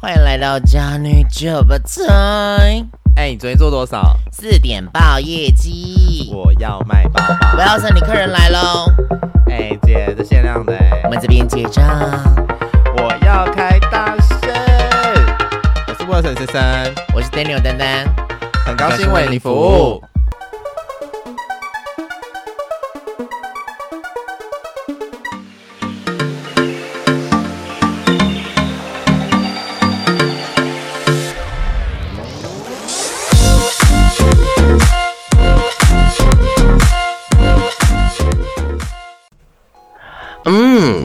欢迎来到家女酒吧台。哎，你昨天做多少？四点报业绩。我要卖包包。我要是你客人来喽。哎，姐，这限量的。我们这边结账。我要开大声。我是沃森先生，我是 Daniel 丹丹，很高兴为你服务。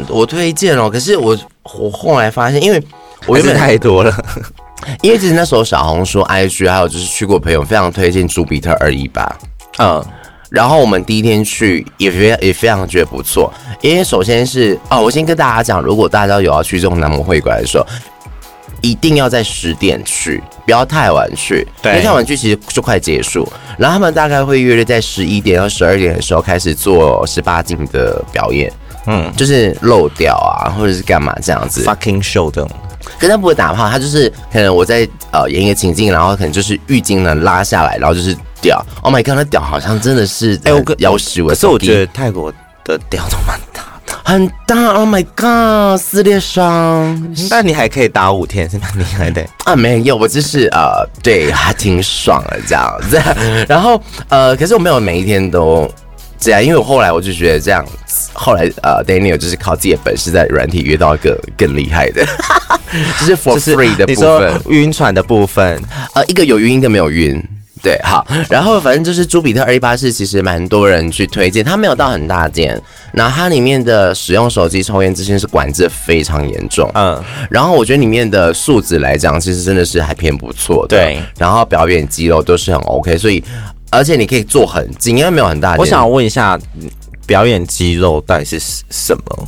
我推荐哦，可是我我后来发现，因为我原本太多了，因为其实那时候小红书、IG 还有就是去过朋友非常推荐朱比特二一八，嗯，然后我们第一天去也非也非常觉得不错，因为首先是哦，我先跟大家讲，如果大家有要去这种南模会馆的时候，一定要在十点去，不要太晚去，对，因为太晚去其实就快结束，然后他们大概会约在十一点到十二点的时候开始做十八禁的表演。嗯，就是漏掉啊，或者是干嘛这样子，fucking show 的。可是他不会打炮，他就是可能我在呃演一个情境，然后可能就是浴巾呢拉下来，然后就是屌。Oh my god，那屌好像真的是哎，我个要死我。可是我觉得泰国的屌都蛮大的，很大。Oh my god，撕裂伤。但你还可以打五天，是蛮厉害的啊。没有，我就是呃，对，还挺爽的这样子。然后呃，可是我没有每一天都。这样，因为我后来我就觉得这样，后来呃，Daniel 就是靠自己的本事在软体约到一个更厉害的，就是 for free 的部分，晕船的部分，呃，一个有晕，一个没有晕，对，好，然后反正就是朱比特二一八是其实蛮多人去推荐，它没有到很大件，然后它里面的使用手机抽烟之前是管制非常严重，嗯，然后我觉得里面的素质来讲，其实真的是还偏不错的，对，然后表演肌肉都是很 OK，所以。而且你可以做很近，因为没有很大。我想问一下，表演肌肉到底是什么？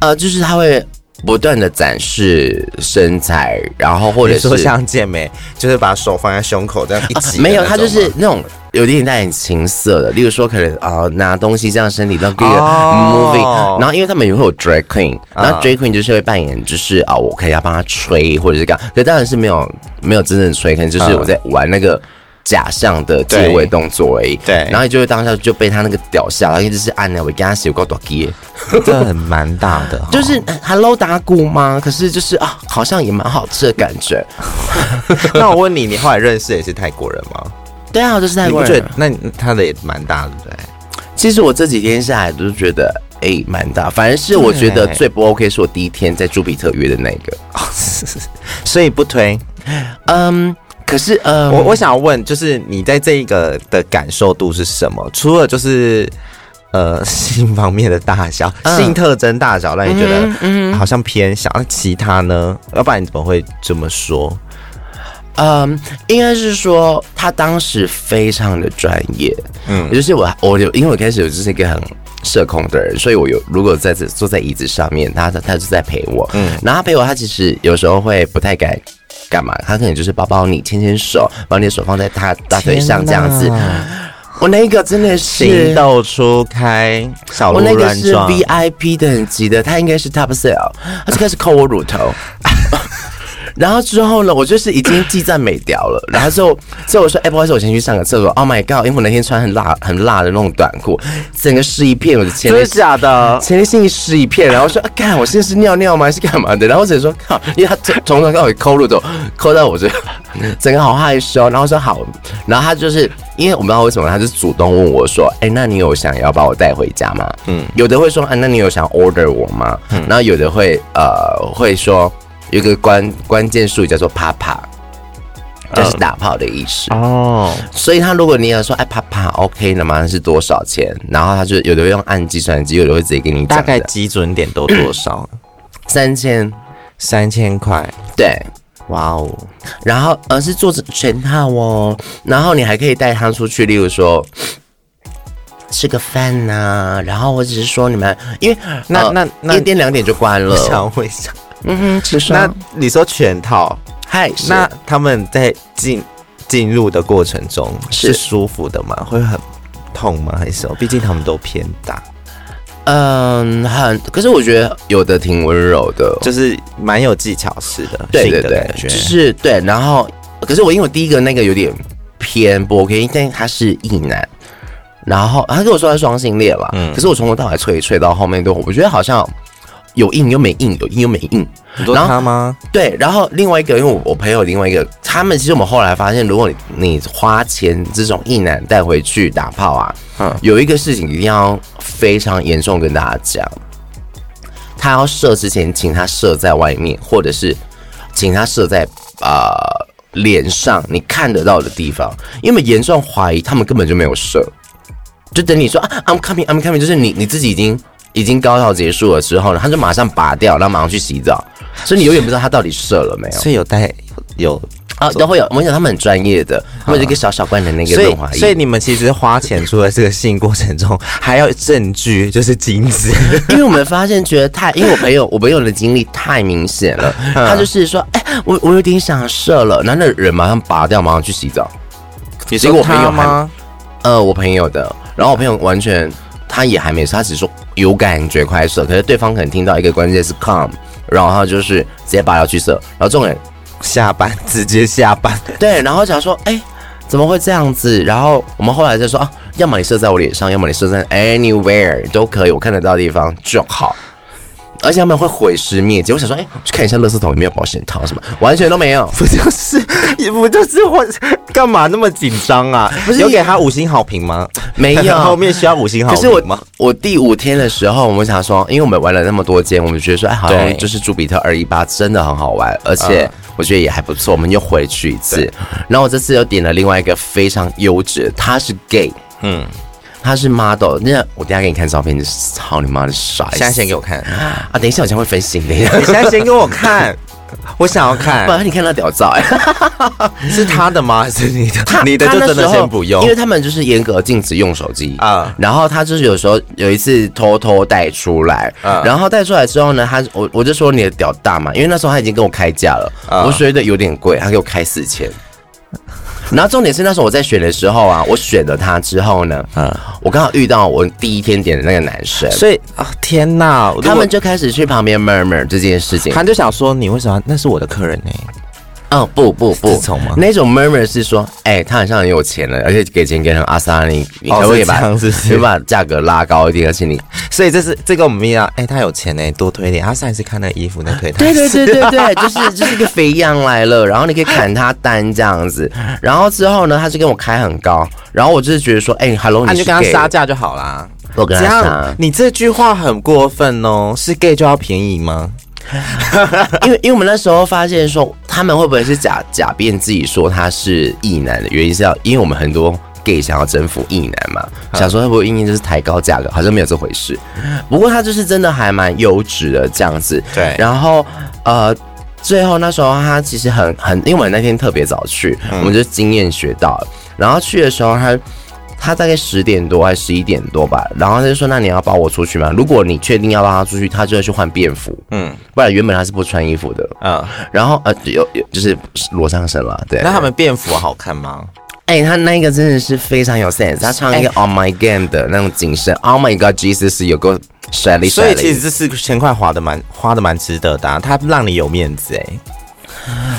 呃，就是他会不断的展示身材，然后或者是说像健美，就是把手放在胸口这样一起、啊。没有，他就是那种有点带点情色的，例如说可能啊、呃、拿东西这样身体让这个 moving，然后因为他们也会有 drag queen，然后 drag queen 就是会扮演就是啊、呃、我可以要帮他吹或者是干，可当然是没有没有真正吹，可能就是我在玩那个。假象的结尾动作而已，对，然后你就会当下就被他那个屌下，然后一直是按那我给他写过多给，真的 很蛮大的，就是 Hello 打鼓吗？可是就是啊，好像也蛮好吃的感觉。那我问你，你后来认识也是泰国人吗？对啊，我就是泰国人。那他的也蛮大的，对。其实我这几天下来都是觉得，哎、欸，蛮大。反而是我觉得最不 OK 是我第一天在朱比特约的那个，所以不推。嗯。可是，呃，我我想问，就是你在这一个的感受度是什么？除了就是，呃，性方面的大小，嗯、性特征大小，让你觉得嗯好像偏小。那、嗯、其他呢？要不然你怎么会这么说？嗯，应该是说他当时非常的专业。嗯，就是我，我有，因为我开始有就是一个很社恐的人，所以我有如果在这坐在椅子上面，他他就在陪我。嗯，然后他陪我，他其实有时候会不太敢。干嘛？他可能就是抱抱你，牵牵手，把你的手放在他大腿上这样子。我那个真的是情窦初开，小鹿乱撞。我那个是 VIP 等级的，他应该是 Top Sale，他就开始抠我乳头。然后之后呢，我就是已经记在美屌了。然后之后，之后我说：“哎、欸，不好意思，我先去上个厕所。” Oh my god！因为我那天穿很辣、很辣的那种短裤，整个湿一片，我的前列真的假的？前列腺湿一片。然后说：“啊，干，我现在是尿尿吗？还是干嘛的？”然后我只能说：“靠！”因为他从从头到尾抠乳头，抠到我这，整个好害羞。然后说：“好。”然后他就是因为我不知道为什么，他就主动问我说：“哎、欸，那你有想要把我带回家吗？”嗯，有的会说：“啊，那你有想 order 我吗？”嗯，然后有的会呃会说。有一个关关键术语叫做“啪啪”，就是打炮的意思哦。所以他如果你要说“哎啪啪 ”，OK，那么是多少钱？然后他就有的会用按计算机，有的会直接给你。大概基准点都多少？三千，三千块。对，哇哦。然后而是做全套哦。然后你还可以带他出去，例如说吃个饭呐、啊。然后我只是说你们，因为那那那一点两点就关了。我想会想。嗯哼，其实那你说全套，嗨，那他们在进进入的过程中是舒服的吗？会很痛吗？还是什么？毕竟他们都偏大。嗯，很，可是我觉得有的挺温柔的，就是蛮有技巧式的，对对对，就是对。然后，可是我因为我第一个那个有点偏不 OK，但他是异男，然后他跟我说他是双性恋了，嗯，可是我从头到尾吹吹到后面都，我觉得好像。有硬又没硬，有硬又没硬。你说他吗？对，然后另外一个，因为我我朋友另外一个，他们其实我们后来发现，如果你你花钱这种硬男带回去打炮啊，嗯，有一个事情一定要非常严重跟大家讲，他要射之前，请他射在外面，或者是请他射在呃脸上你看得到的地方，因为严重怀疑他们根本就没有射，就等你说啊，I'm coming, I'm coming，就是你你自己已经。已经高潮结束了之后呢，他就马上拔掉，然后马上去洗澡，所以你永远不知道他到底射了没有。所以有带有啊，都会有。我跟你讲，他们很专业的，他们有一个小小罐的那个润滑液。所以你们其实花钱除了这个性过程中，还要证据，就是精子。因为我们发现觉得太，因为我朋友我朋友的经历太明显了，他就是说，哎、欸，我我有点想射了，然后那人马上拔掉，马上去洗澡。结果我朋友吗？呃，我朋友的，然后我朋友完全。他也还没射，他只是说有感觉快射，可是对方可能听到一个关键是 come，然后他就是直接拔掉去射，然后众人下班直接下班，对，然后讲说哎、欸、怎么会这样子？然后我们后来就说啊，要么你射在我脸上，要么你射在 anywhere 都可以，我看得到的地方就好。而且他们会毁尸灭迹，我想说，哎、欸，去看一下垃圾桶有没有保险套什么，完全都没有，不就是，也不就是我干嘛那么紧张啊？不是有给他五星好评吗？没有，后面需要五星好评吗？可是我我第五天的时候，我们想说，因为我们玩了那么多间，我们觉得说，哎，好像就是朱比特二一八真的很好玩，而且我觉得也还不错，我们又回去一次。然后我这次又点了另外一个非常优质，他是 gay，嗯。他是 model，那我等下给你看照片，操你妈的帅！现在先给我看啊！等一下我将会分心的。你现在先给我看，我想要看。不然你看那屌照，哎，是他的吗？还是你的？他你的就真的先不用，因为他们就是严格禁止用手机啊。然后他就是有时候有一次偷偷带出来，然后带出来之后呢，他我我就说你的屌大嘛，因为那时候他已经跟我开价了，我觉得有点贵，他给我开四千。然后重点是那时候我在选的时候啊，我选了他之后呢，嗯，我刚好遇到我第一天点的那个男生，所以啊，天哪，他们就开始去旁边 murmur 这件事情，他就想说你为什么那是我的客人呢？哦不不不，那种 murmur 是说，哎、欸，他好像很有钱了，而且给钱给很阿莎，你你可不可以把，你把价格拉高一点，而且你，所以这是这个我们要，哎、欸，他有钱呢，多推一点。他上一次看那个衣服那推，对对对对对，就是就是一个肥羊来了，然后你可以砍他单这样子，然后之后呢，他就跟我开很高，然后我就是觉得说，哎、欸、，hello，你，你就跟他杀价就好啦。我跟他杀，你这句话很过分哦，是 gay 就要便宜吗？因为因为我们那时候发现说，他们会不会是假假变自己说他是异男的原因是要，因为我们很多 gay 想要征服异男嘛，想说会不会因为就是抬高价格，好像没有这回事。不过他就是真的还蛮优质的这样子。对，然后呃，最后那时候他其实很很，因为我们那天特别早去，我们就经验学到了。然后去的时候他。他大概十点多还是十一点多吧，然后他就说：“那你要抱我出去吗？如果你确定要抱他出去，他就要去换便服，嗯，不然原本他是不穿衣服的，嗯，然后呃有有就是裸上身了，对。那他们便服好看吗？哎、欸，他那个真的是非常有 sense，他唱一个 Oh My God 的那种紧身、欸、，Oh My God Jesus 有个帅丽帅丽，所以其实这四千块花的蛮花的蛮值得的、啊，他让你有面子哎、欸。”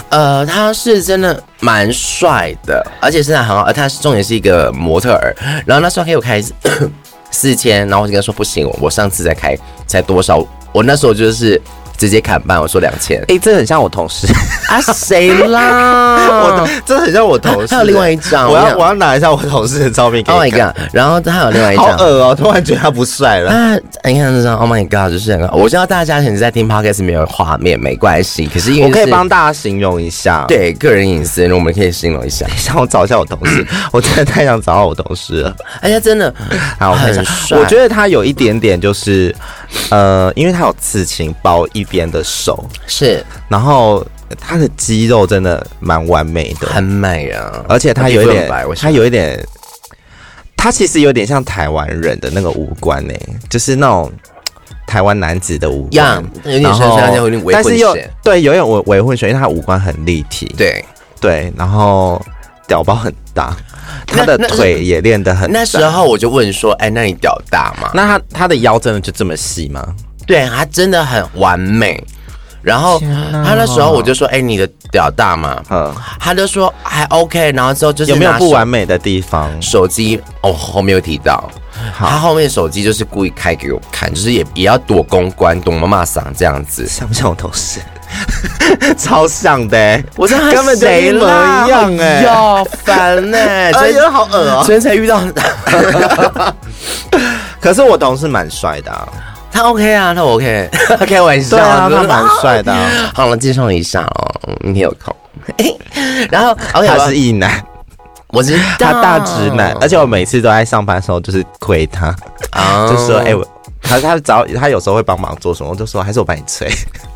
呃，他是真的蛮帅的，而且身材很好，而他是重点是一个模特儿。然后那时候给我开 四千，然后我就跟他说不行，我上次再开才多少，我那时候就是。直接砍半，我说两千。哎，这很像我同事 啊，谁啦？我这很像我同事。还有另外一张，我要我要拿一下我同事的照片给你。Oh my god！然后他有另外一张，好恶哦！突然觉得他不帅了。啊，你看这张，Oh my god！就是很好。我知道大家可能在听 podcast 没有画面，没关系。可是因为我可以帮大家形容一下，对个人隐私，我们可以形容一下。让我找一下我同事，我真的太想找到我同事了。哎呀，真的，好，很帅。我觉得他有一点点就是，呃，因为他有刺青包一。边的手。是，然后他的肌肉真的蛮完美的，很美啊！而且他有一点，他有一点，他其实有点像台湾人的那个五官呢，就是那种台湾男子的五官，有点像像有点微混血，但是又对，有点微微混血，因为他五官很立体，对。对，然后屌包很大。他的腿也练得很。那时候我就问说，哎，那你屌大吗？那他他的腰真的就这么细吗？对，他真的很完美。然后他那时候我就说，哎，你的屌大吗？嗯，他就说还 OK。然后之后就是有没有不完美的地方？手机哦，后面有提到。他后面手机就是故意开给我看，就是也也要躲公关、躲妈妈桑这样子，像不像我同事？超像的、欸，我这根本就一模一样 哎、欸，哟烦哎，真的好恶哦、喔，昨天才遇到。可是我同事蛮帅的、啊，他 OK 啊，他 OK，开玩笑，啊、他蛮帅的、啊。好了，介绍一下哦，明天有空。然后 OK，他是异男。我是他大直男，而且我每次都在上班的时候就是亏他，oh. 就说哎、欸、我他他找他有时候会帮忙做什么，我就说还是我帮你吹。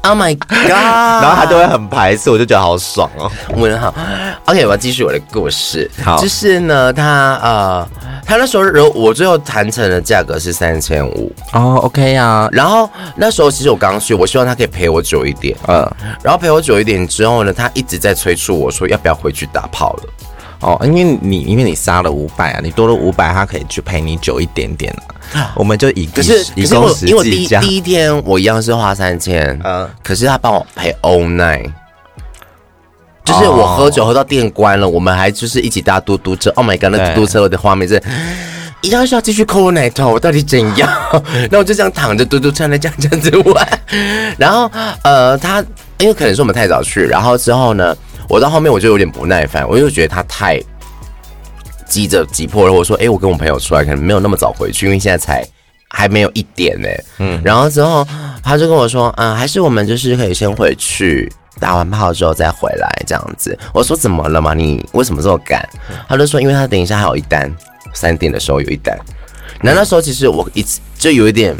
Oh my god！然后他就会很排斥，我就觉得好爽哦。我很好，OK，我要继续我的故事。好，就是呢，他呃，他那时候我最后谈成的价格是三千五哦，OK 啊。然后那时候其实我刚去，我希望他可以陪我久一点，嗯。然后陪我久一点之后呢，他一直在催促我说要不要回去打炮了。哦，因为你因为你杀了五百啊，你多了五百，他可以去陪你久一点点啊。我们就以可是以工时。因为我第一第一天我一样是花三千，嗯，可是他帮我陪 all night，就是我喝酒喝到店关了，我们还就是一起搭嘟嘟车。Oh my god，那嘟嘟车的画面是，一样是要继续抠我奶头，我到底怎样？那我就这样躺着嘟嘟车来这样这样子玩。然后呃，他因为可能是我们太早去，然后之后呢？我到后面我就有点不耐烦，我就觉得他太急着急迫了。我说：“哎、欸，我跟我朋友出来，可能没有那么早回去，因为现在才还没有一点呢。”嗯，然后之后他就跟我说：“嗯，还是我们就是可以先回去，打完炮之后再回来这样子。”我说：“怎么了嘛？你为什么这么赶？”他就说：“因为他等一下还有一单，三点的时候有一单。”那那时候其实我一直就有一点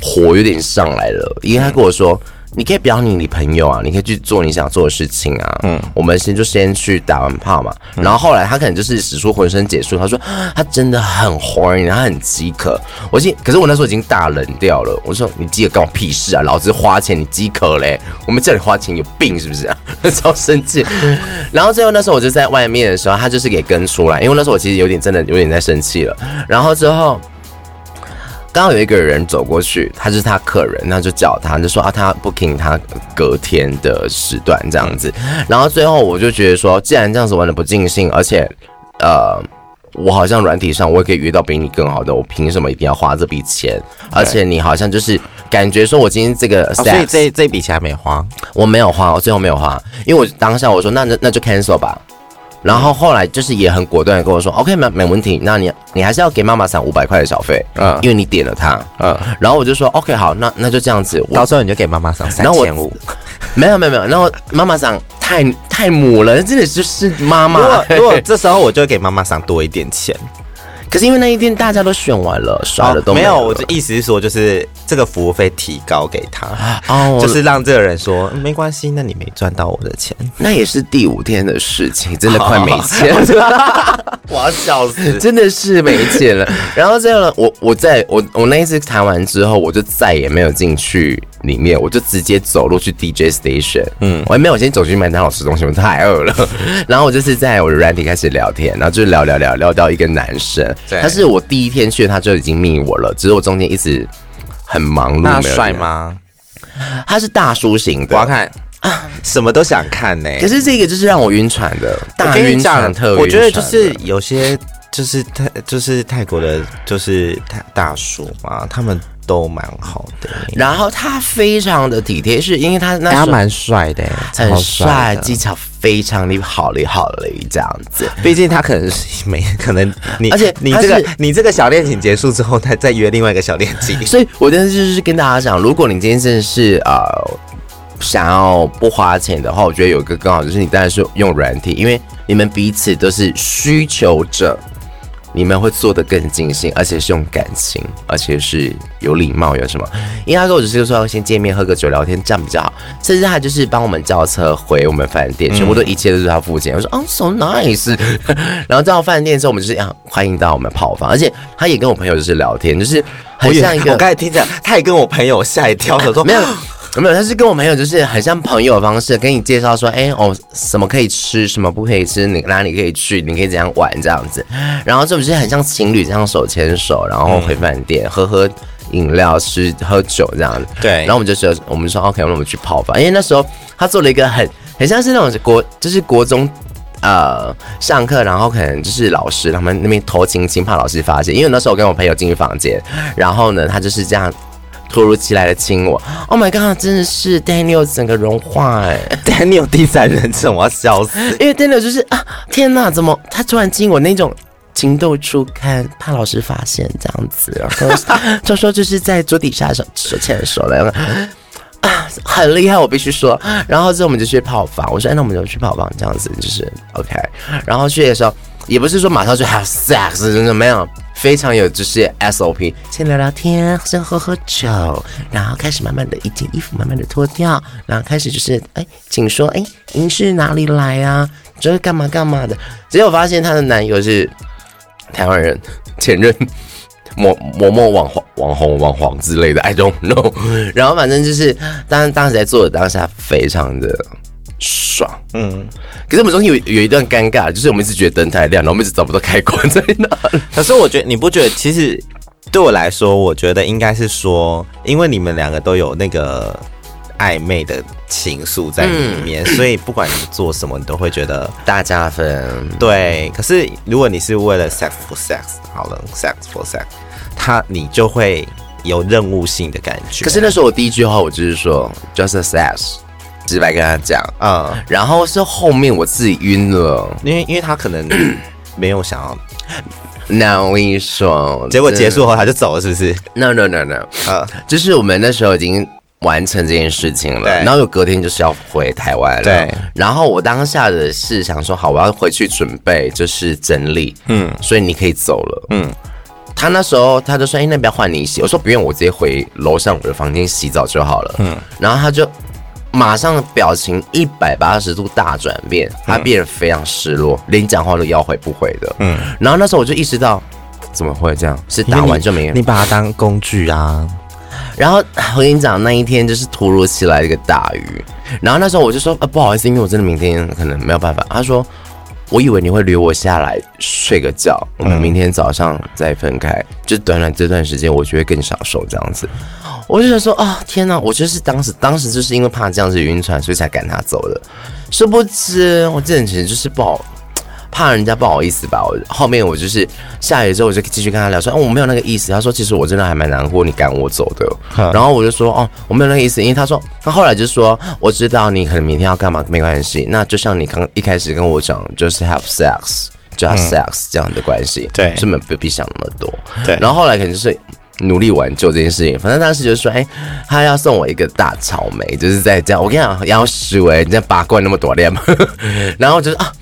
火有点上来了，因为他跟我说。你可以表你女朋友啊，你可以去做你想做的事情啊。嗯，我们先就先去打完炮嘛，然后后来他可能就是使出浑身解数，他说他真的很 horny，他很饥渴。我心，可是我那时候已经大冷掉了。我说你饥渴关我屁事啊，老子花钱你饥渴嘞？我们叫你花钱有病是不是啊？超生气。然后最后那时候我就在外面的时候，他就是给跟出来，因为那时候我其实有点真的有点在生气了。然后之后。刚好有一个人走过去，他就是他客人，那就叫他，就说啊，他 booking 他隔天的时段这样子。然后最后我就觉得说，既然这样子玩的不尽兴，而且呃，我好像软体上我也可以遇到比你更好的，我凭什么一定要花这笔钱？而且你好像就是感觉说我今天这个所以这这笔钱还没花，我没有花，我最后没有花，因为我当下我说那那那就 cancel 吧。然后后来就是也很果断的跟我说，OK，没没问题，那你你还是要给妈妈赏五百块的小费，嗯，因为你点了他，嗯，然后我就说 OK，好，那那就这样子，到时候你就给妈妈赏三千五，没有没有没有，然后妈妈赏太太母了，真的就是妈妈，如果如果这时候我就给妈妈赏多一点钱。可是因为那一天大家都选完了，刷的都没有，哦。没有，我的意思是说，就是这个服务费提高给他，哦，就是让这个人说没关系，那你没赚到我的钱，那也是第五天的事情，真的快没钱了，我要笑死，真的是没钱了。然后这样呢，我我在我我那一次谈完之后，我就再也没有进去里面，我就直接走路去 DJ station，嗯，我还没有先走去麦当劳吃东西，我太饿了。然后我就是在我的软体开始聊天，然后就聊聊聊聊到一个男生。他是我第一天去，他就已经密我了。只是我中间一直很忙碌。那帅吗？他是大叔型的，我要看啊，什么都想看呢、欸。可是这个就是让我晕船的，大晕船特晕。我觉得就是有些就是泰就是泰国的，就是大大叔嘛，他们。都蛮好的，然后他非常的体贴，是因为他那他蛮帅的，很帅，技巧非常的好嘞，好嘞，这样子。毕竟他可能是没可能你，而且你这个你这个小恋情结束之后，他再约另外一个小恋情。所以我真的就是跟大家讲，如果你今天真的是呃想要不花钱的话，我觉得有一个更好，就是你当然是用软体，因为你们彼此都是需求者。你们会做得更尽兴，而且是用感情，而且是有礼貌，有什么？因为他说我只是说要先见面喝个酒聊天，这样比较好。甚至他就是帮我们叫车回我们饭店，全部都一切都是他付钱。我说哦，so nice。然后到饭店之后，我们就是要欢迎到我们炮房，而且他也跟我朋友就是聊天，就是很像一个。我刚才听着，他也跟我朋友吓一跳，他 说没有。没有，他是跟我朋友，就是很像朋友的方式，跟你介绍说，哎、欸，哦，什么可以吃，什么不可以吃，你哪里可以去，你可以怎样玩这样子。然后这不是很像情侣这样手牵手，然后回饭店、嗯、喝喝饮料、吃喝酒这样子。对。然后我们就说，我们说 OK，那我们去泡吧。因为那时候他做了一个很很像是那种国，就是国中呃上课，然后可能就是老师他们那边偷亲亲，怕老师发现。因为那时候我跟我朋友进去房间，然后呢，他就是这样。突如其来的亲我，Oh my god！真的是 Daniel 整个融化哎，Daniel 第三人称，我要笑死。因为 Daniel 就是啊，天哪，怎么他突然亲我那种情窦初开，怕老师发现这样子，然后 就说就是在桌底下手手牵手了，啊，很厉害，我必须说。然后之后我们就去泡房，我说哎，那我们就去泡房，这样子就是 OK。然后去的时候也不是说马上就 have sex，真的没有。非常有就是 SOP，先聊聊天，先喝喝酒，然后开始慢慢的一件衣服慢慢的脱掉，然后开始就是哎，请说哎，您是哪里来啊？这是干嘛干嘛的？结果发现她的男友是台湾人，前任某某某网红网红网红之类的，I don't know。然后反正就是当当时在做的当下非常的。爽，嗯，可是我们中间有有一段尴尬，就是我们一直觉得灯太亮，然后我们一直找不到开关在哪。可是我觉得你不觉得，其实对我来说，我觉得应该是说，因为你们两个都有那个暧昧的情愫在里面，嗯、所以不管你做什么，你都会觉得大加分。对，可是如果你是为了 sex for sex，好了，sex for sex，他你就会有任务性的感觉。可是那时候我第一句话我就是说，just a sex。直白跟他讲，嗯，然后是后面我自己晕了，因为因为他可能 没有想要，那我跟你说，结果结束后他就走了，是不是？No No No No，呃，就是我们那时候已经完成这件事情了，对。然后有隔天就是要回台湾了，对，然后我当下的是想说，好，我要回去准备就是整理，嗯，所以你可以走了，嗯，他那时候他就说，哎，那边要换你洗，我说不用，我直接回楼上我的房间洗澡就好了，嗯，然后他就。马上表情一百八十度大转变，他变得非常失落，嗯、连讲话都要回不回的。嗯，然后那时候我就意识到，怎么会这样？是打完就没了？你把它当工具啊？然后 我跟你讲，那一天就是突如其来的一个大雨。然后那时候我就说，啊，不好意思，因为我真的明天可能没有办法。他说，我以为你会留我下来睡个觉，我们明天早上再分开。嗯、就短短这段时间，我就会更享受这样子。我就想说啊、哦，天哪！我就是当时，当时就是因为怕这样子晕船，所以才赶他走的。殊不知，我这人其实就是不好，怕人家不好意思吧。我后面我就是下雨之后，我就继续跟他聊说，哦，我没有那个意思。他说，其实我真的还蛮难过，你赶我走的。嗯、然后我就说，哦，我没有那个意思，因为他说，他后来就说，我知道你可能明天要干嘛，没关系。那就像你刚一开始跟我讲，就是 have sex、嗯、这样的关系，对，根本不必想那么多。对，然后后来可能就是。努力挽救这件事情，反正当时就是说，哎、欸，他要送我一个大草莓，就是在这样。我跟你讲，要输哎，你这八罐那么多量，然后就是啊，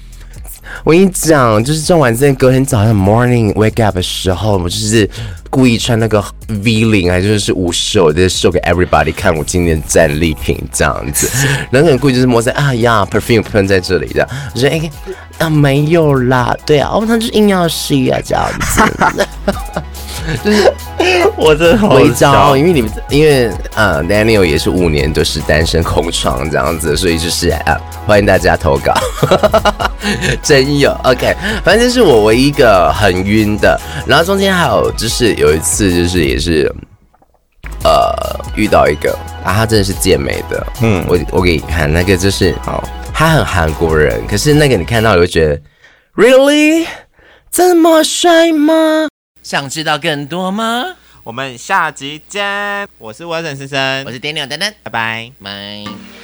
我跟你讲，就是种完之后隔天早上 morning wake up 的时候，我就是故意穿那个 V 领，还是是无袖，就是 show 给 everybody 看我今年战利品这样子。然后很故意就是摸在啊呀，perfume 喷在这里这样，我说哎、欸、啊没有啦，对啊，哦他就是硬要试啊这样子。就是我的回招，因为你们因为呃，Daniel 也是五年都是单身空窗这样子，所以就是啊，欢迎大家投稿，真有 OK，反正就是我唯一一个很晕的，然后中间还有就是有一次就是也是呃遇到一个啊，他真的是健美的，嗯，我我给你看那个就是哦，他很韩国人，可是那个你看到你会觉得 Really 这么帅吗？想知道更多吗？我们下集见。我是 Wilson 先生，我是 Daniel 丹丹，拜拜，拜。